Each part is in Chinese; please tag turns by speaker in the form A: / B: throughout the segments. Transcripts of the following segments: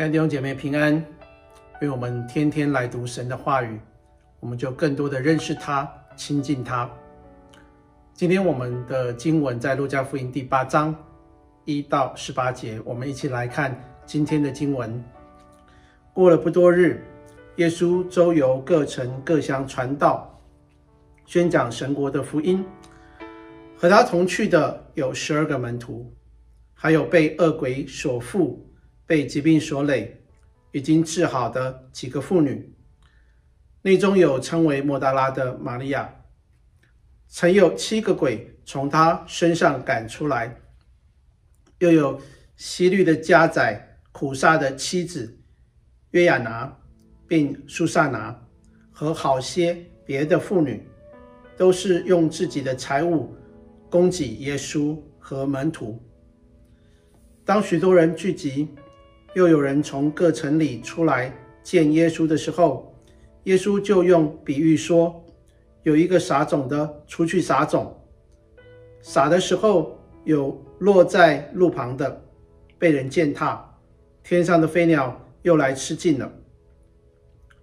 A: 亲爱的弟兄姐妹平安，愿我们天天来读神的话语，我们就更多的认识他、亲近他。今天我们的经文在路加福音第八章一到十八节，我们一起来看今天的经文。过了不多日，耶稣周游各城各乡传道，宣讲神国的福音。和他同去的有十二个门徒，还有被恶鬼所附、被疾病所累、已经治好的几个妇女。内中有称为莫大拉的玛利亚，曾有七个鬼从她身上赶出来；又有希律的家宰苦萨的妻子约亚拿，并苏萨拿和好些别的妇女，都是用自己的财物。供给耶稣和门徒。当许多人聚集，又有人从各城里出来见耶稣的时候，耶稣就用比喻说：有一个撒种的出去撒种，撒的时候有落在路旁的，被人践踏，天上的飞鸟又来吃尽了；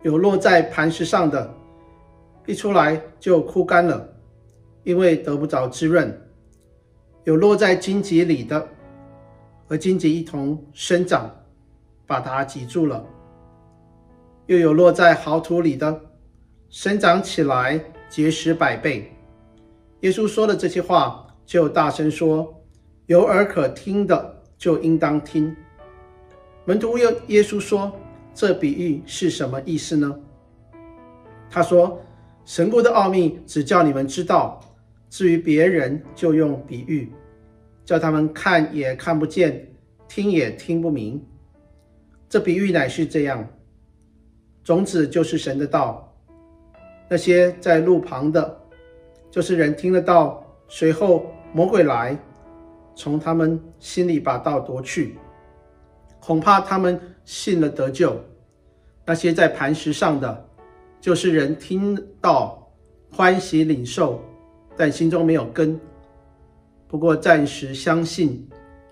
A: 有落在磐石上的，一出来就枯干了。因为得不着滋润，有落在荆棘里的，和荆棘一同生长，把它挤住了；又有落在好土里的，生长起来结实百倍。耶稣说了这些话，就大声说：“有耳可听的，就应当听。”门徒问耶稣说：“这比喻是什么意思呢？”他说：“神国的奥秘，只叫你们知道。”至于别人，就用比喻，叫他们看也看不见，听也听不明。这比喻乃是这样：种子就是神的道，那些在路旁的，就是人听了道，随后魔鬼来，从他们心里把道夺去，恐怕他们信了得救。那些在磐石上的，就是人听到，欢喜领受。但心中没有根，不过暂时相信，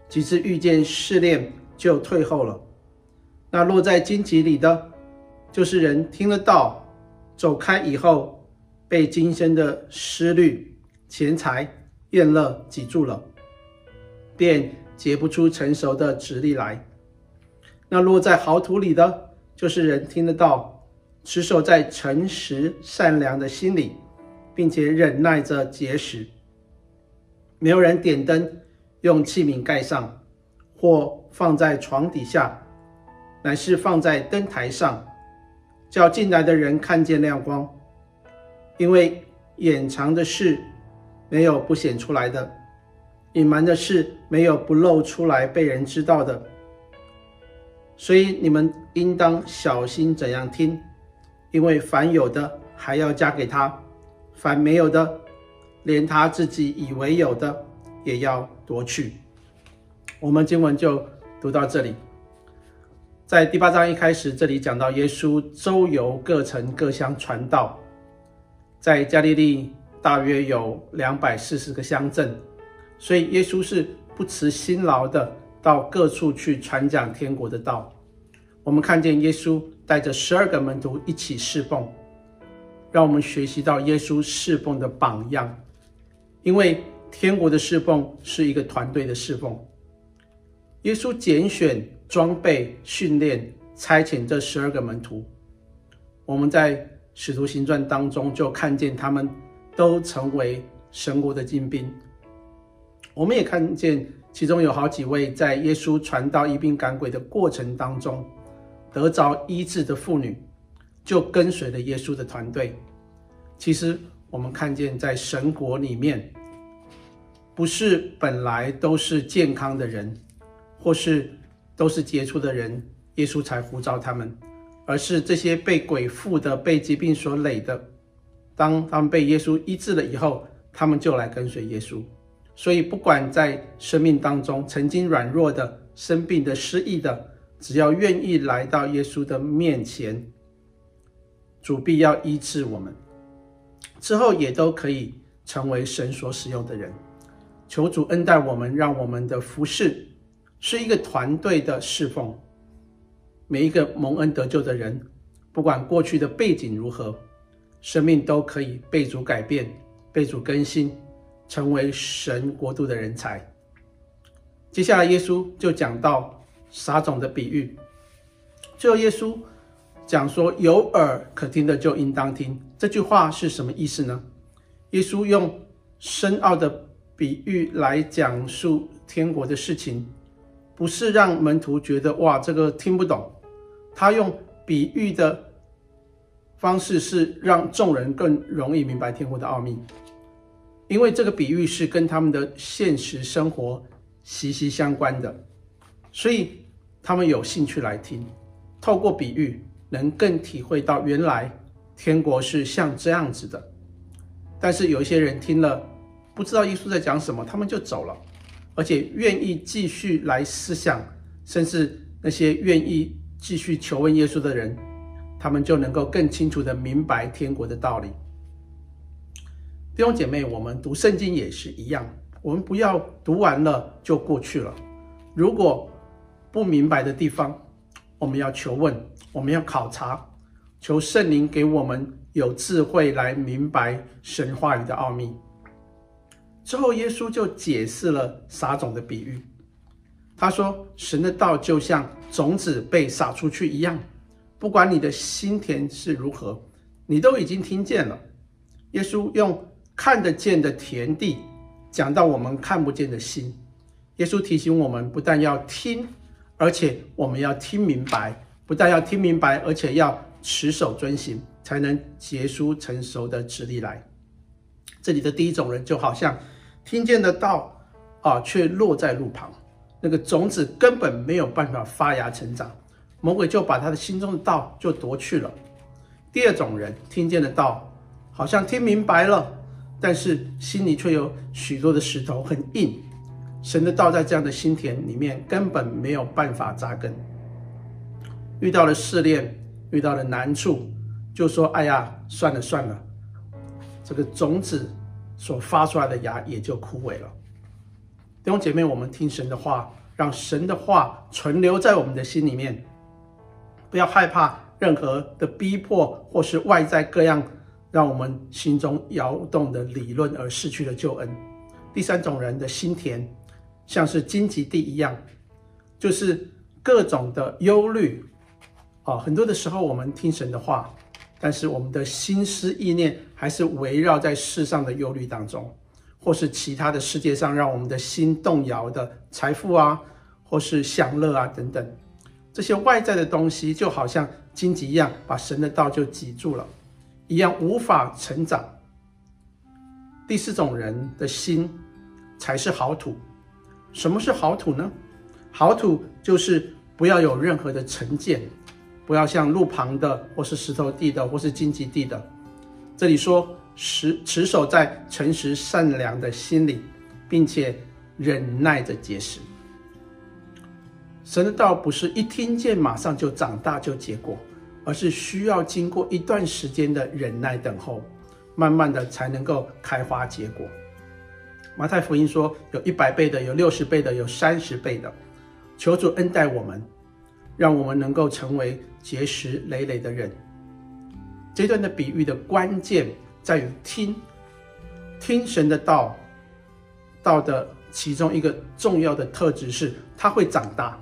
A: 几次遇见试炼就退后了。那落在荆棘里的，就是人听了道，走开以后，被今生的思虑、钱财、宴乐挤住了，便结不出成熟的子粒来。那落在好土里的，就是人听了道，持守在诚实善良的心里。并且忍耐着结实，没有人点灯，用器皿盖上，或放在床底下，乃是放在灯台上，叫进来的人看见亮光。因为掩藏的事没有不显出来的，隐瞒的事没有不露出来被人知道的。所以你们应当小心怎样听，因为凡有的还要加给他。凡没有的，连他自己以为有的，也要夺去。我们经文就读到这里。在第八章一开始，这里讲到耶稣周游各城各乡传道，在加利利大约有两百四十个乡镇，所以耶稣是不辞辛劳的到各处去传讲天国的道。我们看见耶稣带着十二个门徒一起侍奉。让我们学习到耶稣侍奉的榜样，因为天国的侍奉是一个团队的侍奉。耶稣拣选、装备、训练、差遣这十二个门徒，我们在使徒行传当中就看见他们都成为神国的精兵。我们也看见其中有好几位在耶稣传道、医病赶鬼的过程当中得着医治的妇女。就跟随了耶稣的团队。其实我们看见，在神国里面，不是本来都是健康的人，或是都是杰出的人，耶稣才呼召他们，而是这些被鬼附的、被疾病所累的，当他们被耶稣医治了以后，他们就来跟随耶稣。所以，不管在生命当中曾经软弱的、生病的、失意的，只要愿意来到耶稣的面前。主必要医治我们，之后也都可以成为神所使用的人。求主恩待我们，让我们的服事是一个团队的侍奉，每一个蒙恩得救的人，不管过去的背景如何，生命都可以被主改变、被主更新，成为神国度的人才。接下来，耶稣就讲到撒种的比喻。最后，耶稣讲说：“有耳可听的就应当听。”这句话是什么意思呢？耶稣用深奥的比喻来讲述天国的事情，不是让门徒觉得哇，这个听不懂。他用比喻的方式是让众人更容易明白天国的奥秘，因为这个比喻是跟他们的现实生活息息相关的，所以他们有兴趣来听。透过比喻，能更体会到原来天国是像这样子的。但是有一些人听了，不知道耶稣在讲什么，他们就走了，而且愿意继续来思想，甚至那些愿意。继续求问耶稣的人，他们就能够更清楚地明白天国的道理。弟兄姐妹，我们读圣经也是一样，我们不要读完了就过去了。如果不明白的地方，我们要求问，我们要考察，求圣灵给我们有智慧来明白神话语的奥秘。之后，耶稣就解释了撒种的比喻。他说：“神的道就像种子被撒出去一样，不管你的心田是如何，你都已经听见了。”耶稣用看得见的田地讲到我们看不见的心。耶稣提醒我们，不但要听，而且我们要听明白；不但要听明白，而且要持守遵行，才能结出成熟的子粒来。这里的第一种人就好像听见的道啊，却落在路旁。那个种子根本没有办法发芽成长，魔鬼就把他的心中的道就夺去了。第二种人听见的道，好像听明白了，但是心里却有许多的石头很硬。神的道在这样的心田里面根本没有办法扎根。遇到了试炼，遇到了难处，就说：“哎呀，算了算了。”这个种子所发出来的芽也就枯萎了。弟兄姐妹，我们听神的话，让神的话存留在我们的心里面，不要害怕任何的逼迫或是外在各样让我们心中摇动的理论而失去了救恩。第三种人的心田像是荆棘地一样，就是各种的忧虑啊，很多的时候我们听神的话，但是我们的心思意念还是围绕在世上的忧虑当中。或是其他的世界上让我们的心动摇的财富啊，或是享乐啊等等，这些外在的东西就好像荆棘一样，把神的道就挤住了，一样无法成长。第四种人的心才是好土。什么是好土呢？好土就是不要有任何的成见，不要像路旁的，或是石头地的，或是荆棘地的。这里说。持持守在诚实善良的心里，并且忍耐着结实。神的道不是一听见马上就长大就结果，而是需要经过一段时间的忍耐等候，慢慢的才能够开花结果。马太福音说，有一百倍的，有六十倍的，有三十倍的。求主恩待我们，让我们能够成为结石累累的人。这段的比喻的关键。在于听，听神的道，道的其中一个重要的特质是，它会长大。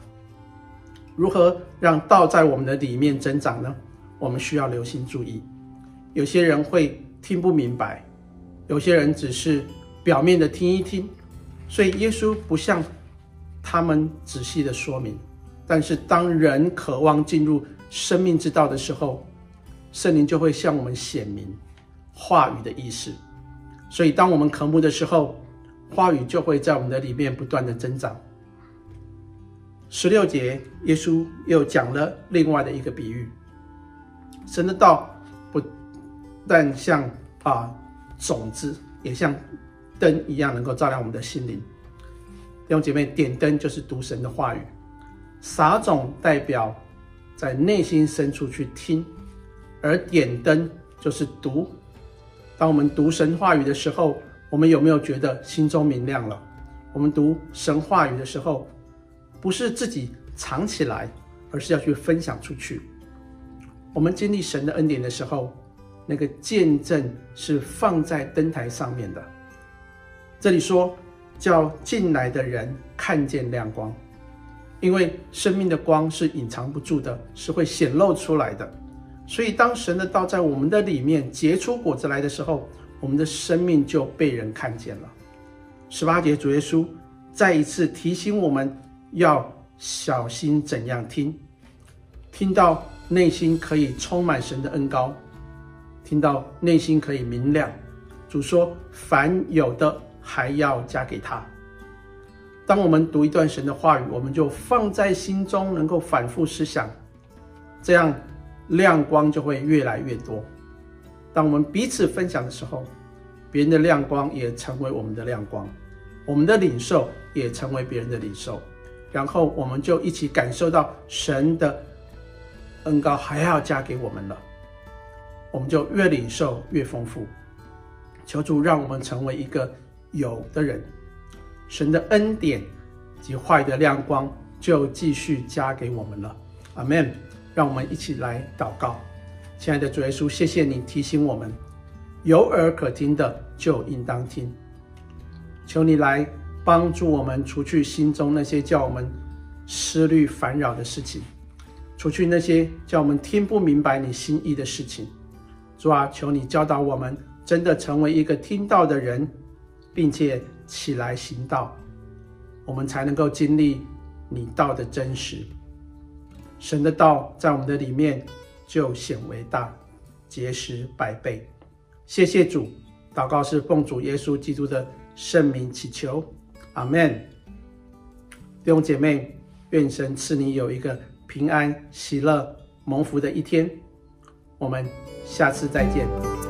A: 如何让道在我们的里面增长呢？我们需要留心注意。有些人会听不明白，有些人只是表面的听一听，所以耶稣不向他们仔细的说明。但是当人渴望进入生命之道的时候，圣灵就会向我们显明。话语的意思，所以当我们渴慕的时候，话语就会在我们的里面不断的增长。十六节，耶稣又讲了另外的一个比喻：神的道不但像啊种子，也像灯一样，能够照亮我们的心灵。弟兄姐妹，点灯就是读神的话语，撒种代表在内心深处去听，而点灯就是读。当我们读神话语的时候，我们有没有觉得心中明亮了？我们读神话语的时候，不是自己藏起来，而是要去分享出去。我们经历神的恩典的时候，那个见证是放在灯台上面的。这里说，叫进来的人看见亮光，因为生命的光是隐藏不住的，是会显露出来的。所以，当神的道在我们的里面结出果子来的时候，我们的生命就被人看见了。十八节，主耶稣再一次提醒我们要小心怎样听，听到内心可以充满神的恩膏，听到内心可以明亮。主说：“凡有的，还要加给他。”当我们读一段神的话语，我们就放在心中，能够反复思想，这样。亮光就会越来越多。当我们彼此分享的时候，别人的亮光也成为我们的亮光，我们的领受也成为别人的领受，然后我们就一起感受到神的恩膏还要加给我们了，我们就越领受越丰富。求主让我们成为一个有的人，神的恩典及坏的亮光就继续加给我们了。阿门。让我们一起来祷告，亲爱的主耶稣，谢谢你提醒我们，有耳可听的就应当听。求你来帮助我们，除去心中那些叫我们思虑烦扰的事情，除去那些叫我们听不明白你心意的事情。主啊，求你教导我们，真的成为一个听到的人，并且起来行道，我们才能够经历你道的真实。神的道在我们的里面就显为大，结实百倍。谢谢主，祷告是奉主耶稣基督的圣名祈求，阿门。弟兄姐妹，愿神赐你有一个平安、喜乐、蒙福的一天。我们下次再见。